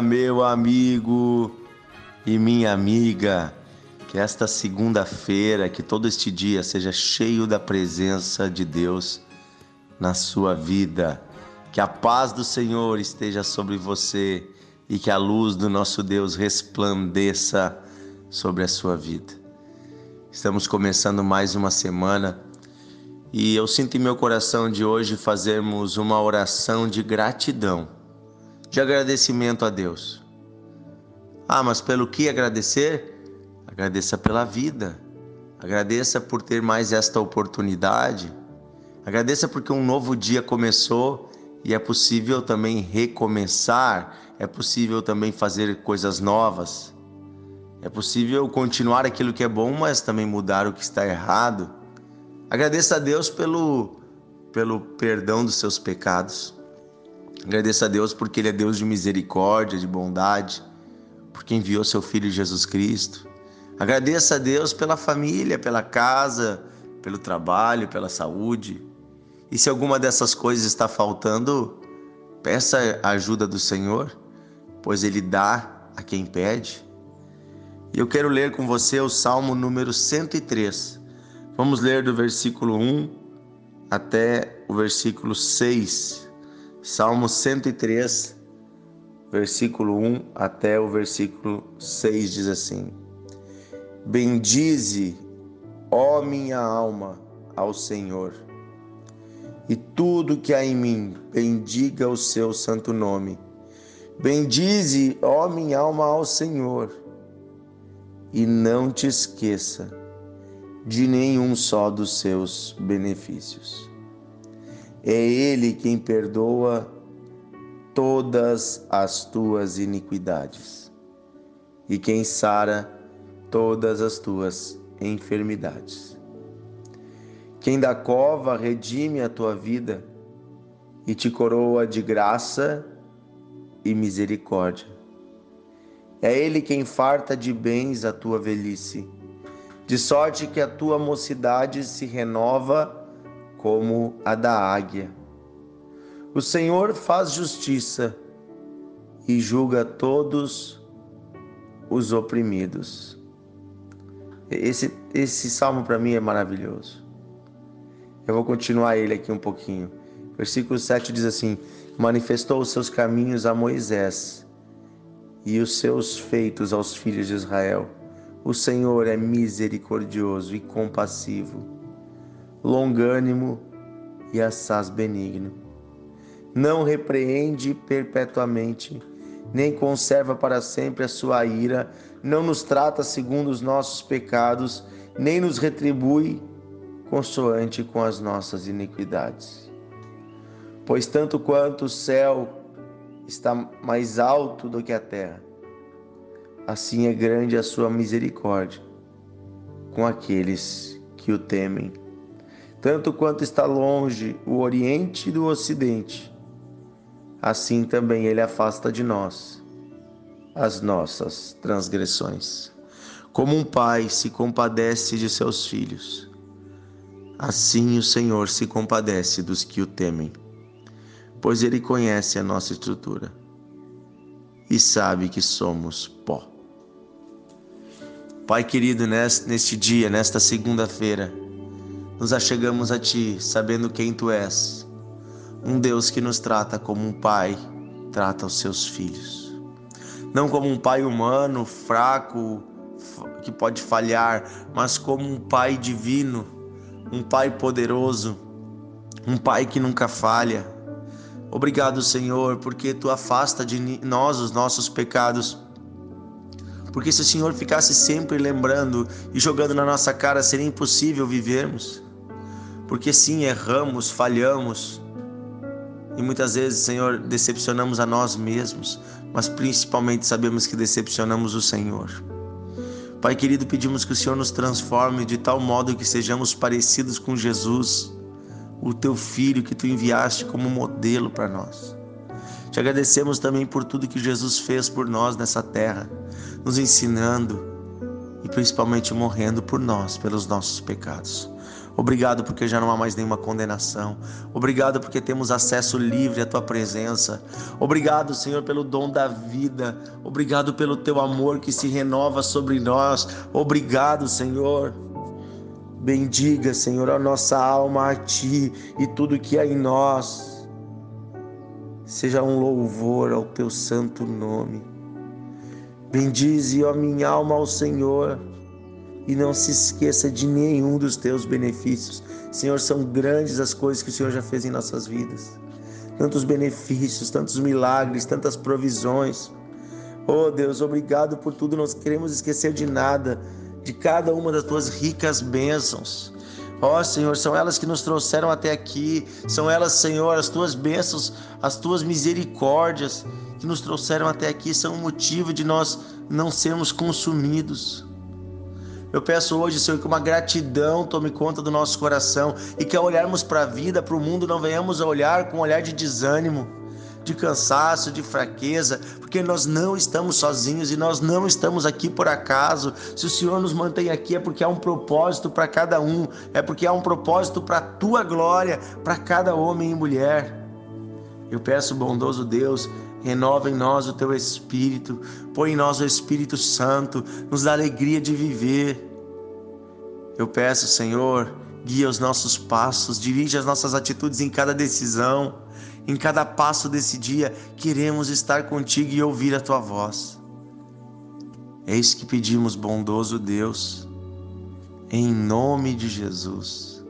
meu amigo e minha amiga. Que esta segunda-feira, que todo este dia seja cheio da presença de Deus na sua vida. Que a paz do Senhor esteja sobre você e que a luz do nosso Deus resplandeça sobre a sua vida. Estamos começando mais uma semana e eu sinto em meu coração de hoje fazermos uma oração de gratidão, de agradecimento a Deus. Ah, mas pelo que agradecer? Agradeça pela vida. Agradeça por ter mais esta oportunidade. Agradeça porque um novo dia começou e é possível também recomeçar, é possível também fazer coisas novas. É possível continuar aquilo que é bom, mas também mudar o que está errado. Agradeça a Deus pelo, pelo perdão dos seus pecados. Agradeça a Deus porque Ele é Deus de misericórdia, de bondade, porque enviou seu Filho Jesus Cristo. Agradeça a Deus pela família, pela casa, pelo trabalho, pela saúde. E se alguma dessas coisas está faltando, peça a ajuda do Senhor, pois Ele dá a quem pede. E eu quero ler com você o Salmo número 103. Vamos ler do versículo 1 até o versículo 6. Salmo 103, versículo 1 até o versículo 6 diz assim: Bendize, ó minha alma, ao Senhor, e tudo que há em mim, bendiga o seu santo nome. Bendize, ó minha alma, ao Senhor, e não te esqueça de nenhum só dos seus benefícios. É Ele quem perdoa todas as tuas iniquidades e quem sara todas as tuas enfermidades. Quem da cova redime a tua vida e te coroa de graça e misericórdia. É Ele quem farta de bens a tua velhice de sorte que a tua mocidade se renova como a da águia. O Senhor faz justiça e julga todos os oprimidos. Esse, esse salmo para mim é maravilhoso. Eu vou continuar ele aqui um pouquinho. Versículo 7 diz assim: Manifestou os seus caminhos a Moisés e os seus feitos aos filhos de Israel. O Senhor é misericordioso e compassivo, longânimo e assaz benigno. Não repreende perpetuamente, nem conserva para sempre a sua ira, não nos trata segundo os nossos pecados, nem nos retribui consoante com as nossas iniquidades. Pois tanto quanto o céu está mais alto do que a terra, assim é grande a sua misericórdia com aqueles que o temem. Tanto quanto está longe o Oriente do Ocidente, assim também ele afasta de nós as nossas transgressões. Como um pai se compadece de seus filhos, assim o Senhor se compadece dos que o temem, pois ele conhece a nossa estrutura e sabe que somos pó. Pai querido, neste dia, nesta segunda-feira, nos achegamos a Ti, sabendo quem Tu és, um Deus que nos trata como um pai trata os seus filhos. Não como um pai humano, fraco, que pode falhar, mas como um pai divino, um pai poderoso, um pai que nunca falha. Obrigado, Senhor, porque Tu afasta de nós os nossos pecados porque se o Senhor ficasse sempre lembrando e jogando na nossa cara, seria impossível vivermos. Porque sim, erramos, falhamos. E muitas vezes, Senhor, decepcionamos a nós mesmos, mas principalmente sabemos que decepcionamos o Senhor. Pai querido, pedimos que o Senhor nos transforme de tal modo que sejamos parecidos com Jesus, o teu filho que tu enviaste como modelo para nós. Te agradecemos também por tudo que Jesus fez por nós nessa terra, nos ensinando e principalmente morrendo por nós, pelos nossos pecados. Obrigado porque já não há mais nenhuma condenação. Obrigado porque temos acesso livre à tua presença. Obrigado, Senhor, pelo dom da vida. Obrigado pelo teu amor que se renova sobre nós. Obrigado, Senhor. Bendiga, Senhor, a nossa alma a ti e tudo que há em nós. Seja um louvor ao teu santo nome. Bendize, ó minha alma, ao Senhor e não se esqueça de nenhum dos teus benefícios. Senhor, são grandes as coisas que o Senhor já fez em nossas vidas. Tantos benefícios, tantos milagres, tantas provisões. Oh Deus, obrigado por tudo. Não queremos esquecer de nada, de cada uma das tuas ricas bênçãos. Ó oh, Senhor, são elas que nos trouxeram até aqui. São elas, Senhor, as tuas bênçãos, as tuas misericórdias que nos trouxeram até aqui são o motivo de nós não sermos consumidos. Eu peço hoje, Senhor, que uma gratidão tome conta do nosso coração e que ao olharmos para a vida, para o mundo, não venhamos a olhar com um olhar de desânimo, de cansaço, de fraqueza, porque nós não estamos sozinhos e nós não estamos aqui por acaso. Se o Senhor nos mantém aqui é porque há um propósito para cada um, é porque há um propósito para a tua glória, para cada homem e mulher. Eu peço, bondoso Deus, renova em nós o teu espírito, põe em nós o Espírito Santo, nos dá alegria de viver. Eu peço, Senhor, guia os nossos passos, dirige as nossas atitudes em cada decisão, em cada passo desse dia. Queremos estar contigo e ouvir a tua voz. É isso que pedimos, bondoso Deus, em nome de Jesus.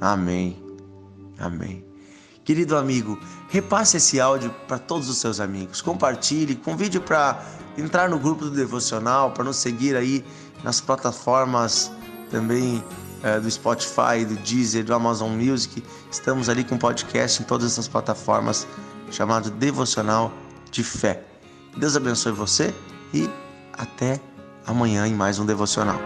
Amém. Amém. Querido amigo, repasse esse áudio para todos os seus amigos, compartilhe, convide para entrar no grupo do devocional, para nos seguir aí nas plataformas também é, do Spotify, do Deezer, do Amazon Music. Estamos ali com podcast em todas essas plataformas chamado Devocional de Fé. Deus abençoe você e até amanhã em mais um devocional.